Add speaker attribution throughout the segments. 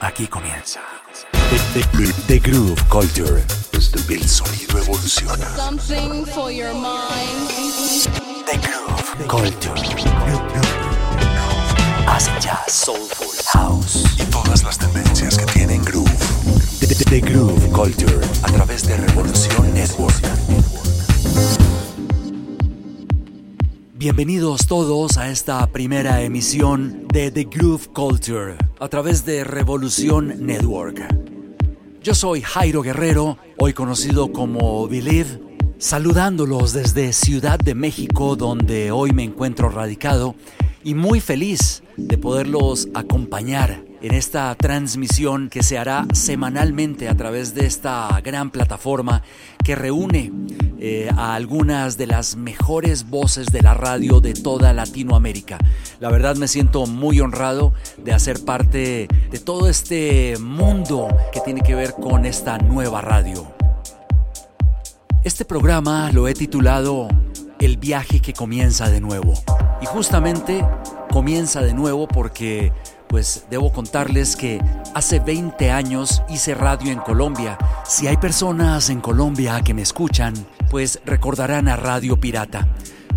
Speaker 1: Aquí comienza. The, the- the Groove Culture. El sonido evoluciona.
Speaker 2: Something for your mind.
Speaker 1: The Groove Culture. Acid jazz, soulful, house. Y todas las tendencias que tienen groove. The, the- the Groove Culture. A través de Revolución Network. Bienvenidos todos a esta primera emisión de The Groove Culture a través de Revolución Network. Yo soy Jairo Guerrero, hoy conocido como Believe, saludándolos desde Ciudad de México, donde hoy me encuentro radicado, y muy feliz de poderlos acompañar en esta transmisión que se hará semanalmente a través de esta gran plataforma que reúne eh, a algunas de las mejores voces de la radio de toda Latinoamérica. La verdad me siento muy honrado de hacer parte de todo este mundo que tiene que ver con esta nueva radio. Este programa lo he titulado El viaje que comienza de nuevo. Y justamente comienza de nuevo porque pues debo contarles que hace 20 años hice radio en Colombia. Si hay personas en Colombia que me escuchan, pues recordarán a Radio Pirata.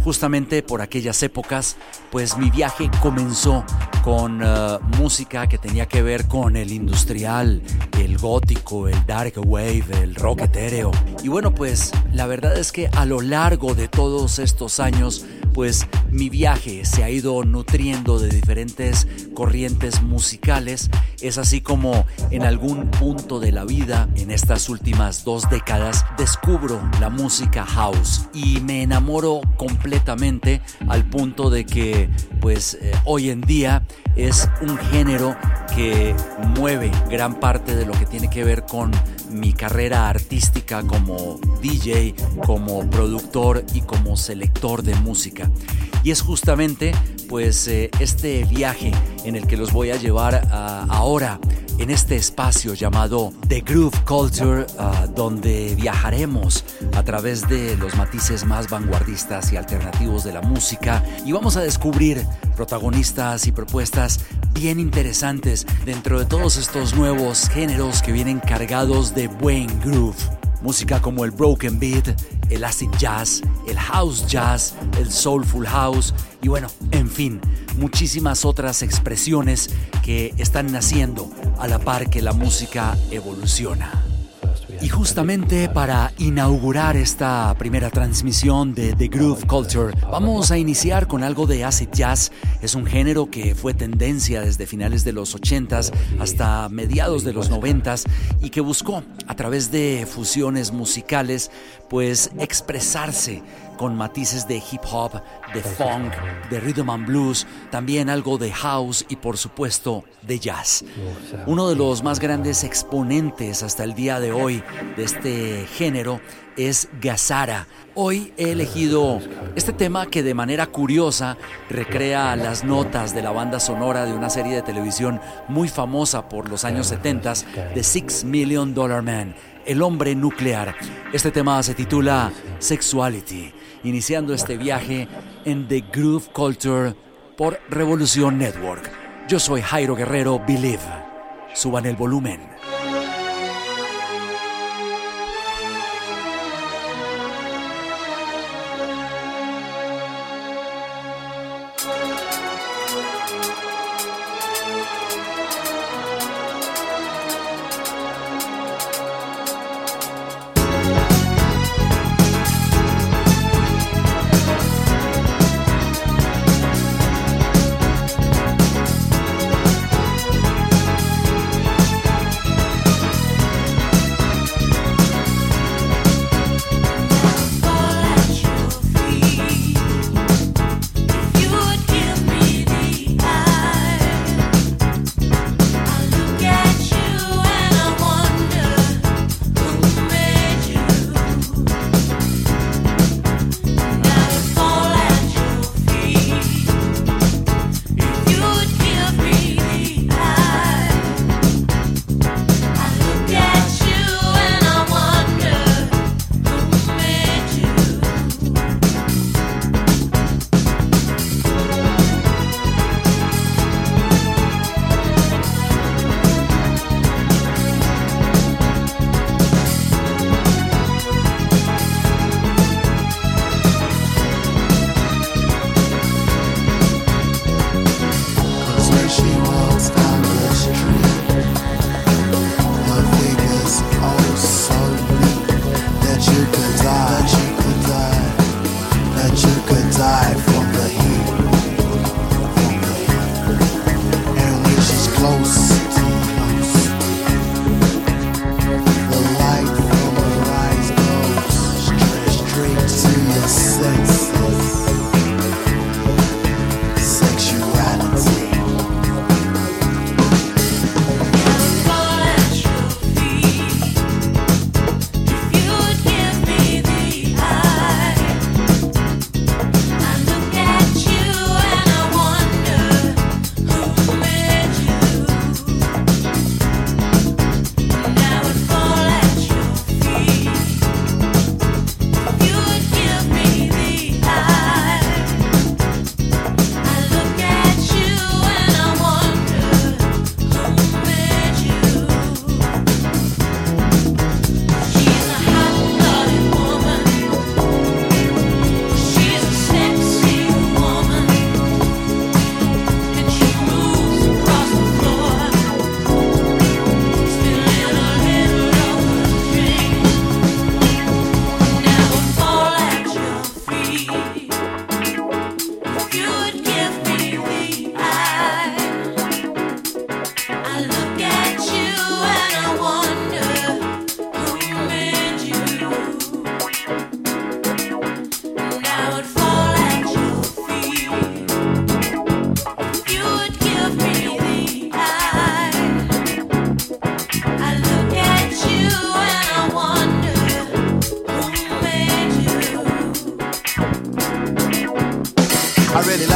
Speaker 1: Justamente por aquellas épocas, pues mi viaje comenzó con eh, música que tenía que ver con el industrial, el gótico, el dark wave, el rock etéreo. Y bueno, pues la verdad es que a lo largo de todos estos años, pues mi viaje se ha ido nutriendo de diferentes corrientes musicales. Es así como en algún punto de la vida, en estas últimas dos décadas, descubro la música house y me enamoro completamente al punto de que pues eh, hoy en día es un género que mueve gran parte de lo que tiene que ver con mi carrera artística como DJ, como productor y como selector de música. Y es justamente pues eh, este viaje en el que los voy a llevar ah, ahora en este espacio llamado The Groove Culture, ah, donde viajaremos a través de los matices más vanguardistas y alternativos de la música y vamos a descubrir protagonistas y propuestas bien interesantes dentro de todos estos nuevos géneros que vienen cargados de buen groove. Música como el broken beat, el acid jazz, el house jazz, el soulful house y bueno, en fin, muchísimas otras expresiones que están naciendo a la par que la música evoluciona. Y justamente para inaugurar esta primera transmisión de The Groove Culture, vamos a iniciar con algo de acid jazz. Es un género que fue tendencia desde finales de los 80s hasta mediados de los 90s y que buscó a través de fusiones musicales pues expresarse con matices de hip hop, de funk, de rhythm and blues, también algo de house y por supuesto de jazz. Uno de los más grandes exponentes hasta el día de hoy de este género es Gazara. Hoy he elegido este tema que de manera curiosa recrea las notas de la banda sonora de una serie de televisión muy famosa por los años 70, The Six Million Dollar Man, el hombre nuclear. Este tema se titula Sexuality, iniciando este viaje en The Groove Culture por Revolución Network. Yo soy Jairo Guerrero, Believe. Suban el volumen.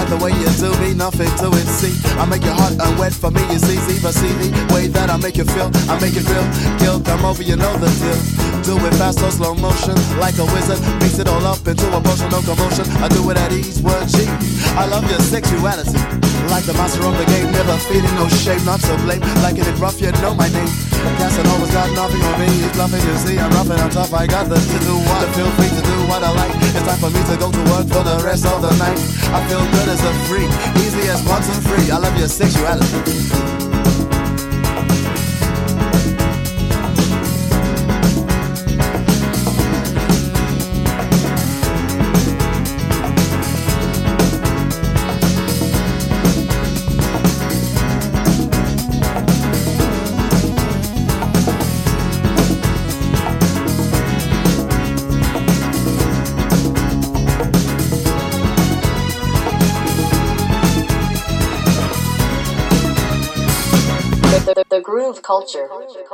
Speaker 3: The way you do me, nothing to it. See, I make your heart unwet for me. See, see, but see the way that I make you feel. I make it real. Guilt, come over, you know the deal. Do it fast or slow motion, like a wizard. Mix it all up into a potion, no commotion. I do it at ease, word G. I love your sexuality. Like the master of the game, never feeling no shame, not to blame. Like it rough, you know my name. Casanova's got nothing on me, he's bluffing, you see. I'm rough and I'm tough, I got the to do what. I feel free to do what I like. It's time for me to go to work for the rest of the night. I feel good as a freak, easy as one, two, three. I love your sexuality.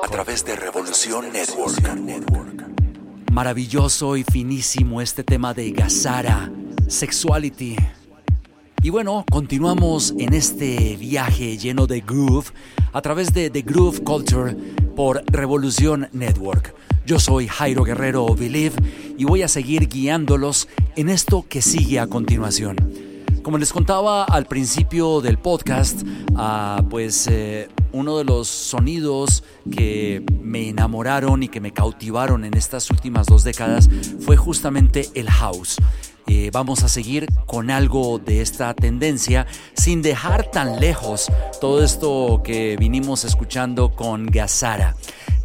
Speaker 1: A través de Revolución Network. Maravilloso y finísimo este tema de Gazara, Sexuality. Y bueno, continuamos en este viaje lleno de groove a través de The Groove Culture por Revolución Network. Yo soy Jairo Guerrero Believe y voy a seguir guiándolos en esto que sigue a continuación. Como les contaba al principio del podcast, ah, pues eh, uno de los sonidos que me enamoraron y que me cautivaron en estas últimas dos décadas fue justamente el house. Eh, vamos a seguir con algo de esta tendencia sin dejar tan lejos todo esto que vinimos escuchando con Gazara.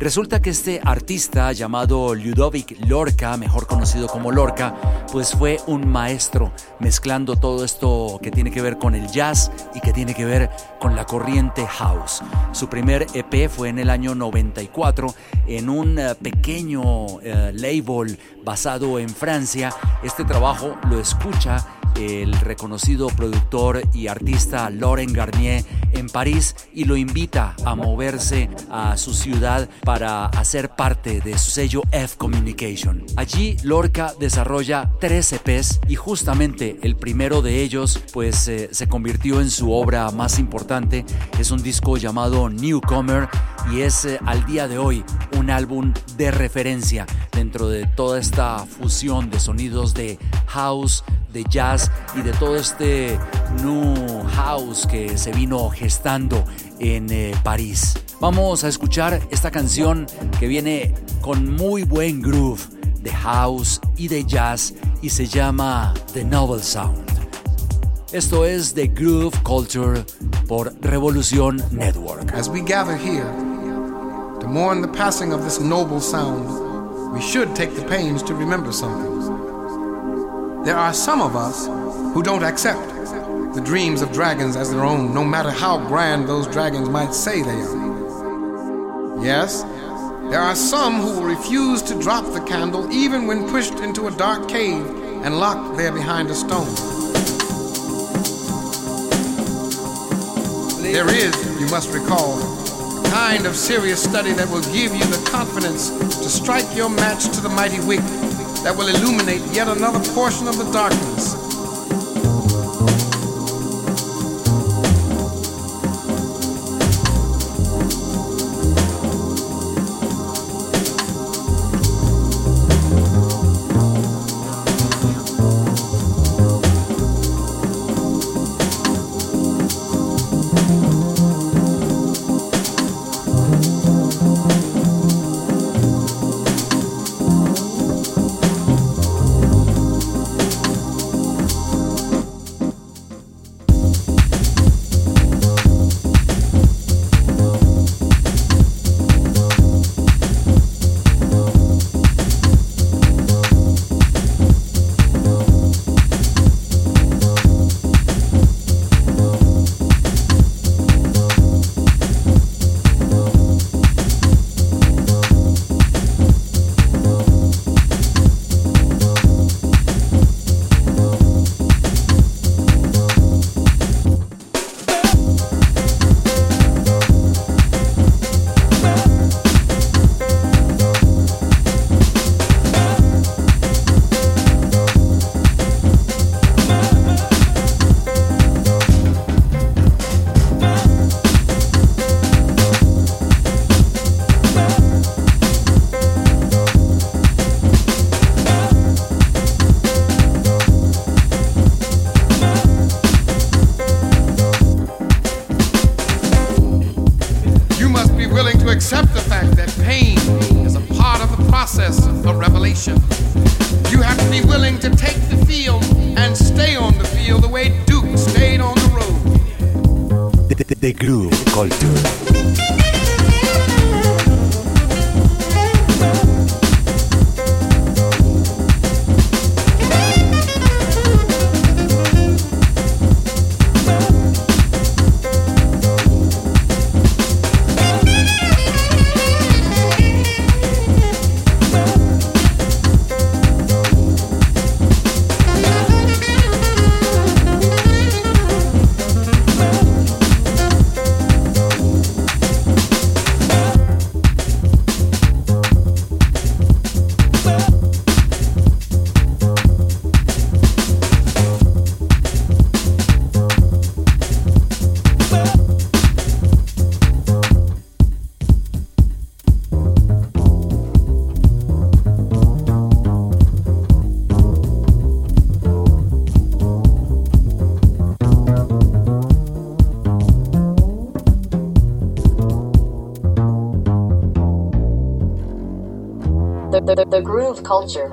Speaker 1: Resulta que este artista llamado Ludovic Lorca, mejor conocido como Lorca, pues fue un maestro mezclando todo esto que tiene que ver con el jazz y que tiene que ver con la corriente house. Su primer EP fue en el año 94 en un eh, pequeño eh, label basado en Francia. Este trabajo lo escucha el reconocido productor y artista Laurent Garnier en París y lo invita a moverse a su ciudad para hacer parte de su sello F Communication. Allí Lorca desarrolla tres EPs y justamente el primero de ellos pues eh, se convirtió en su obra más importante. Es un disco llamado Newcomer y es eh, al día de hoy un álbum de referencia dentro de toda esta fusión de sonidos de house, de jazz y de todo este new house que se vino gestando en eh, París. Vamos a escuchar esta canción que viene con muy buen groove de house y de jazz y se llama The Novel Sound. Esto es The Groove Culture por Revolución Network.
Speaker 4: As we gather here to mourn the passing of this noble sound, we should take the pains to remember something. There are some of us who don't accept the dreams of dragons as their own, no matter how grand those dragons might say they are. Yes, there are some who will refuse to drop the candle even when pushed into a dark cave and locked there behind a stone. There is, you must recall, a kind of serious study that will give you the confidence to strike your match to the mighty wick that will illuminate yet another portion of the darkness
Speaker 1: culture.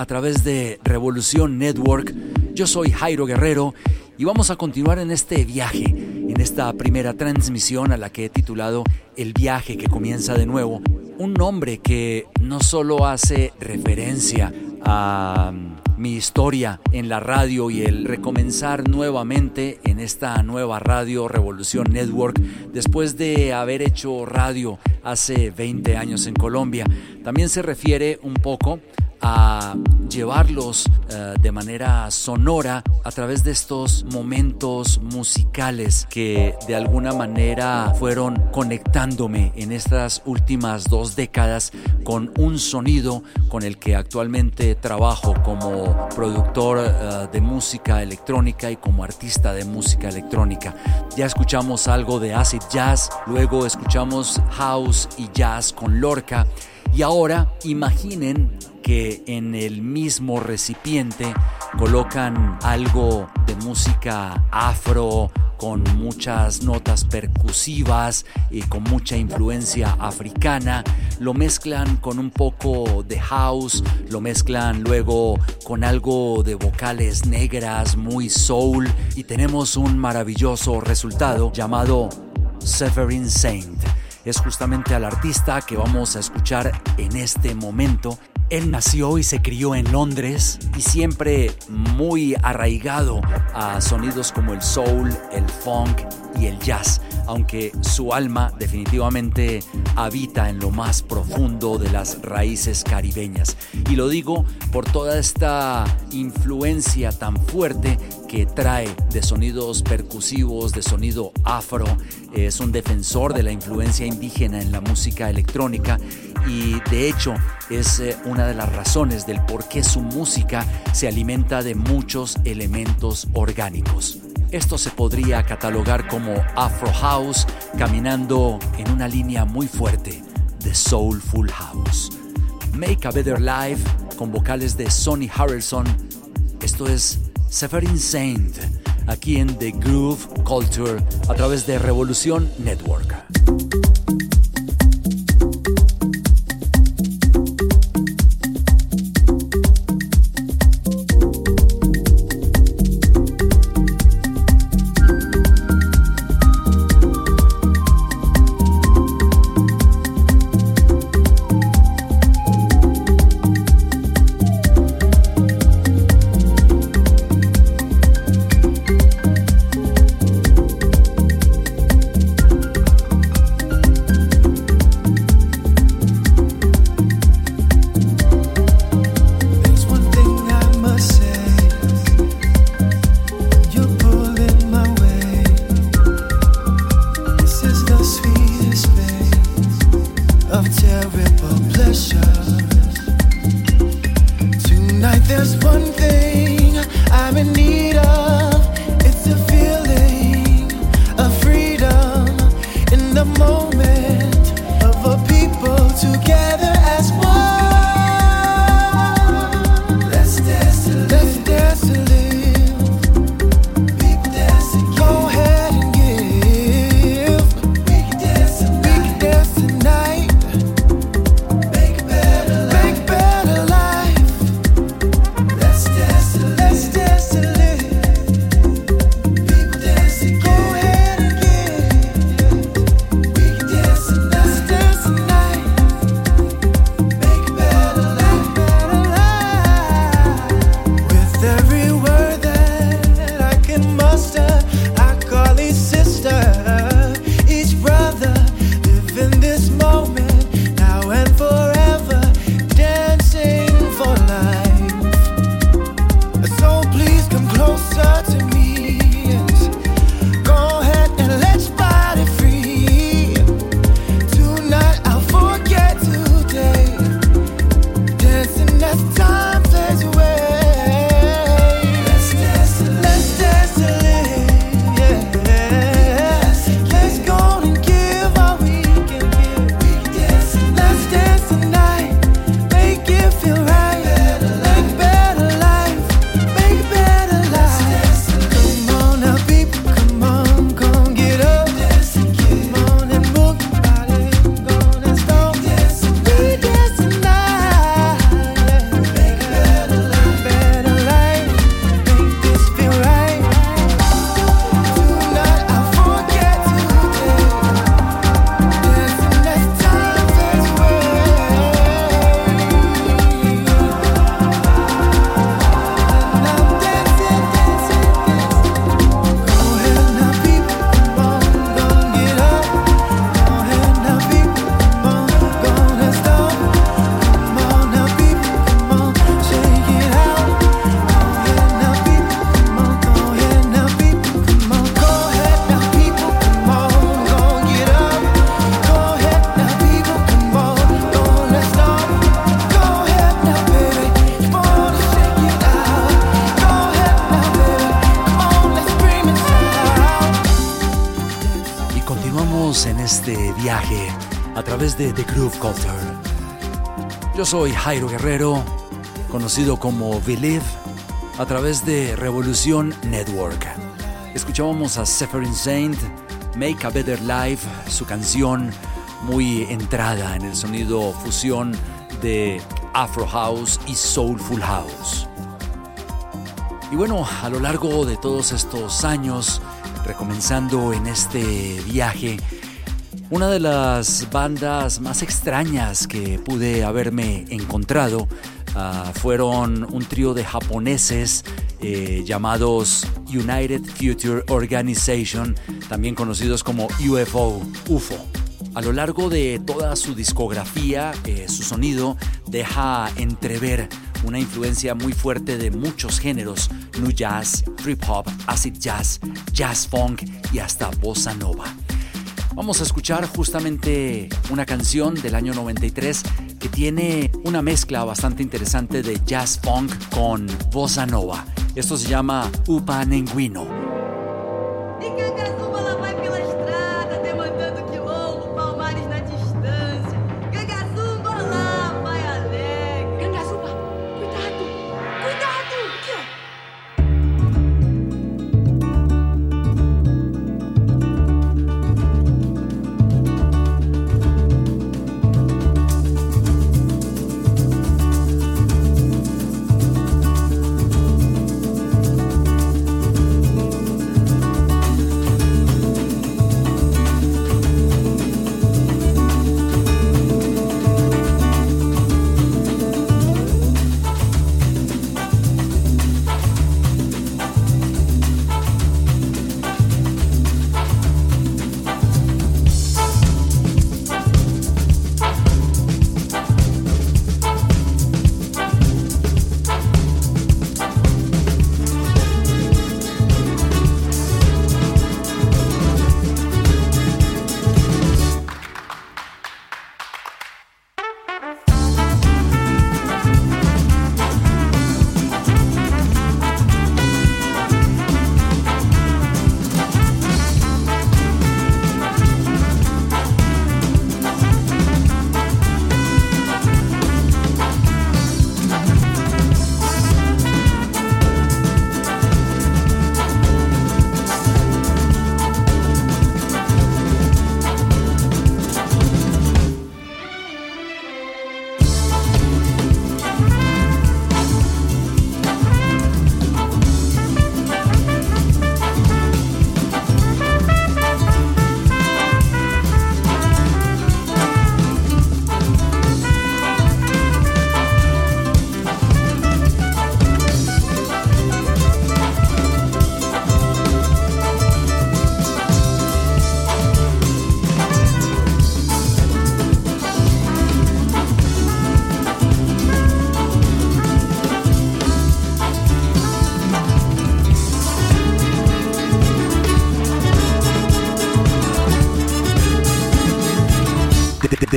Speaker 4: A
Speaker 1: través de Revolución Network. Yo soy Jairo Guerrero y vamos a continuar en este viaje, en esta primera transmisión a la que he titulado El viaje que comienza de nuevo. Un nombre que no solo hace referencia a mm, mi historia en la radio y el recomenzar nuevamente en esta nueva radio Revolución Network después de haber hecho radio hace 20 años en Colombia. También se refiere un poco a llevarlos eh, de manera sonora a través de estos momentos musicales que de alguna manera fueron conectándome en estas últimas dos décadas con un sonido con el que actualmente trabajo como productor eh, de música electrónica y como artista de música electrónica. Ya escuchamos algo de acid jazz, luego escuchamos house y jazz con Lorca y ahora imaginen que en el mismo recipiente colocan algo de música afro con muchas notas percusivas y con mucha influencia africana, lo mezclan con un poco de house, lo mezclan luego con algo de vocales negras, muy soul y tenemos un maravilloso resultado llamado Severin Saint es justamente al artista que vamos a escuchar en este momento. Él nació y se crió en Londres y siempre muy arraigado a sonidos como el soul, el funk y el jazz, aunque su alma definitivamente habita en lo más profundo de las raíces caribeñas. Y lo digo por toda esta influencia tan fuerte que trae de sonidos percusivos, de sonido afro. Es un defensor de la influencia indígena en la música electrónica y de hecho es eh, una de las razones del por qué su música se alimenta de muchos elementos orgánicos. Esto se podría catalogar como Afro House, caminando en una línea muy fuerte de Soulful House. Make a Better Life con vocales de Sonny Harrelson. Esto es Severin Saint, aquí en The Groove Culture a través de Revolución Network. Soy Jairo Guerrero, conocido como Believe, a través de Revolución Network. Escuchábamos a Severin Saint, Make a Better Life, su canción muy entrada en el sonido fusión de Afro House y Soulful House. Y bueno, a lo largo de todos estos años, recomenzando en este viaje, una de las bandas más extrañas que pude haberme encontrado ah, fueron un trío de japoneses eh, llamados United Future Organization, también conocidos como UFO, UFO. A lo largo de toda su discografía, eh, su sonido deja entrever una influencia muy fuerte de muchos géneros, new jazz, trip hop, acid jazz, jazz funk y hasta bossa nova. Vamos a escuchar justamente una canción del año 93 que tiene una mezcla bastante interesante de jazz funk con bossa nova. Esto se llama Upa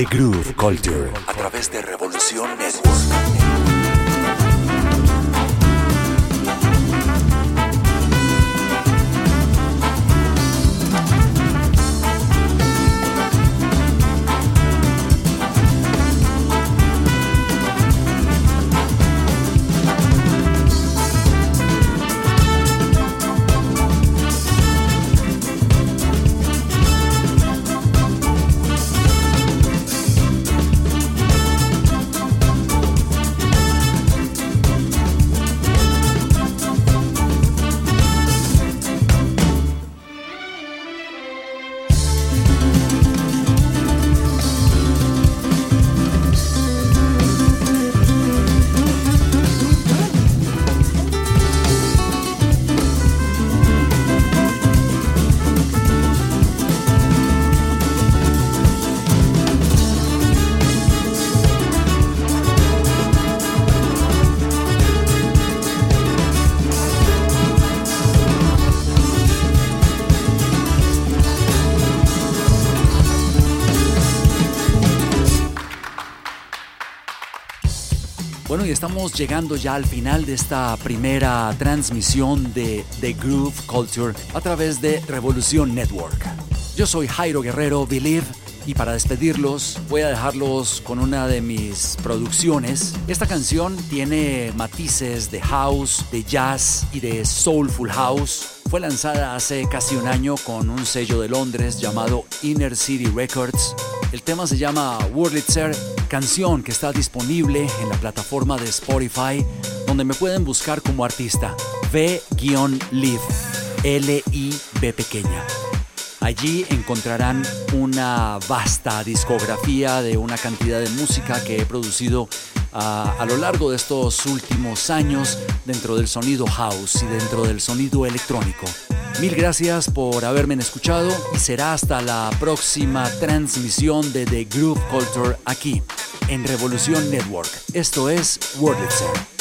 Speaker 1: The Groove Culture a través de Revolución Network. Estamos llegando ya al final de esta primera transmisión de The Groove Culture a través de Revolución Network. Yo soy Jairo Guerrero, Believe, y para despedirlos voy a dejarlos con una de mis producciones. Esta canción tiene matices de house, de jazz y de soulful house. Fue lanzada hace casi un año con un sello de Londres llamado Inner City Records. El tema se llama Wurlitzer, canción que está disponible en la plataforma de Spotify, donde me pueden buscar como artista V-Live, L-I-B pequeña. Allí encontrarán una vasta discografía de una cantidad de música que he producido a, lo largo de estos últimos años dentro del sonido house y dentro del sonido electrónico. Mil gracias por haberme escuchado y será hasta la próxima transmisión de The Groove Culture aquí en Revolución Network. Esto es Wordlitzer.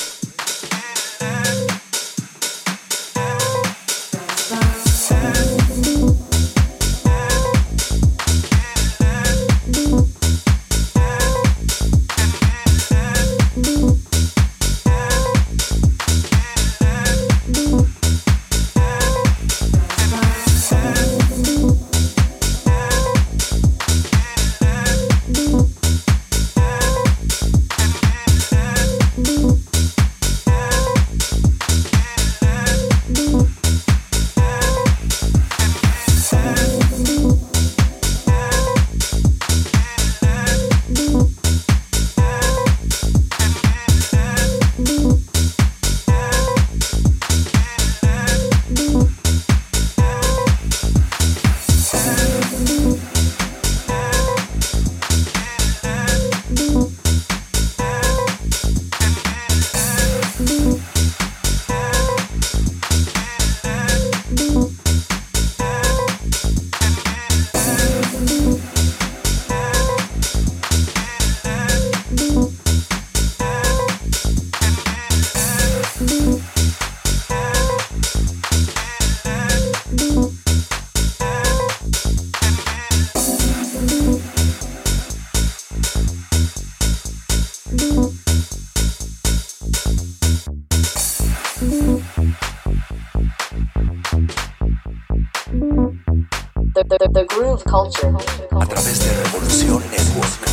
Speaker 1: A través de Revolución Network.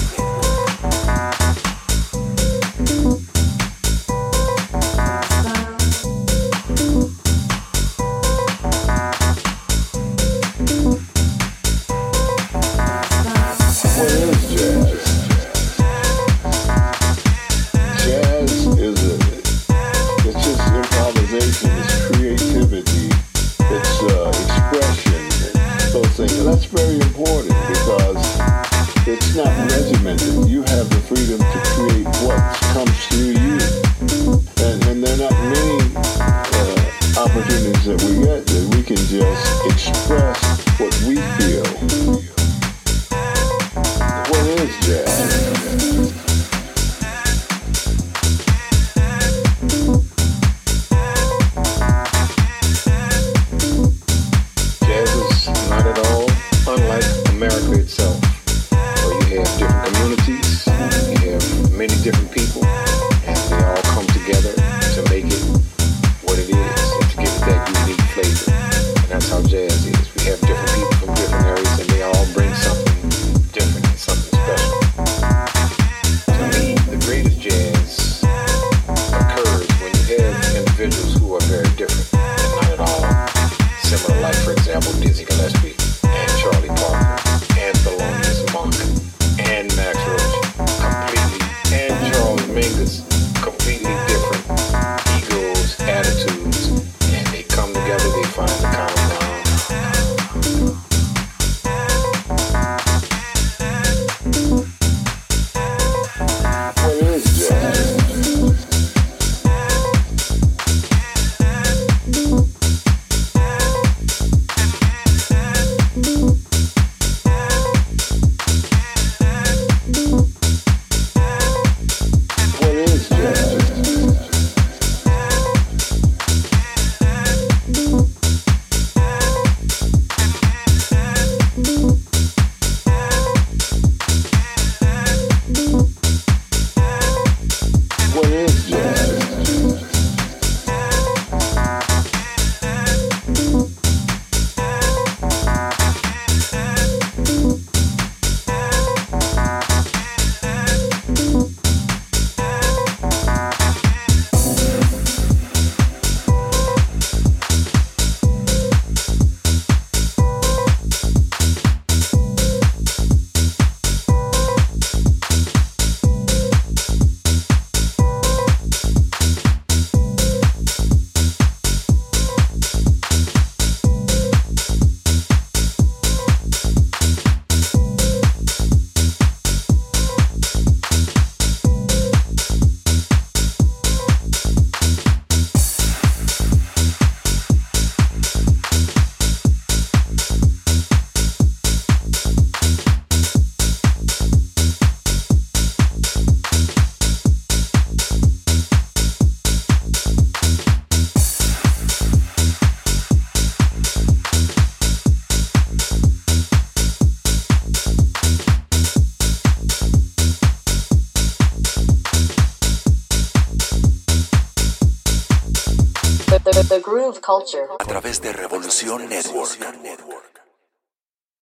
Speaker 1: The,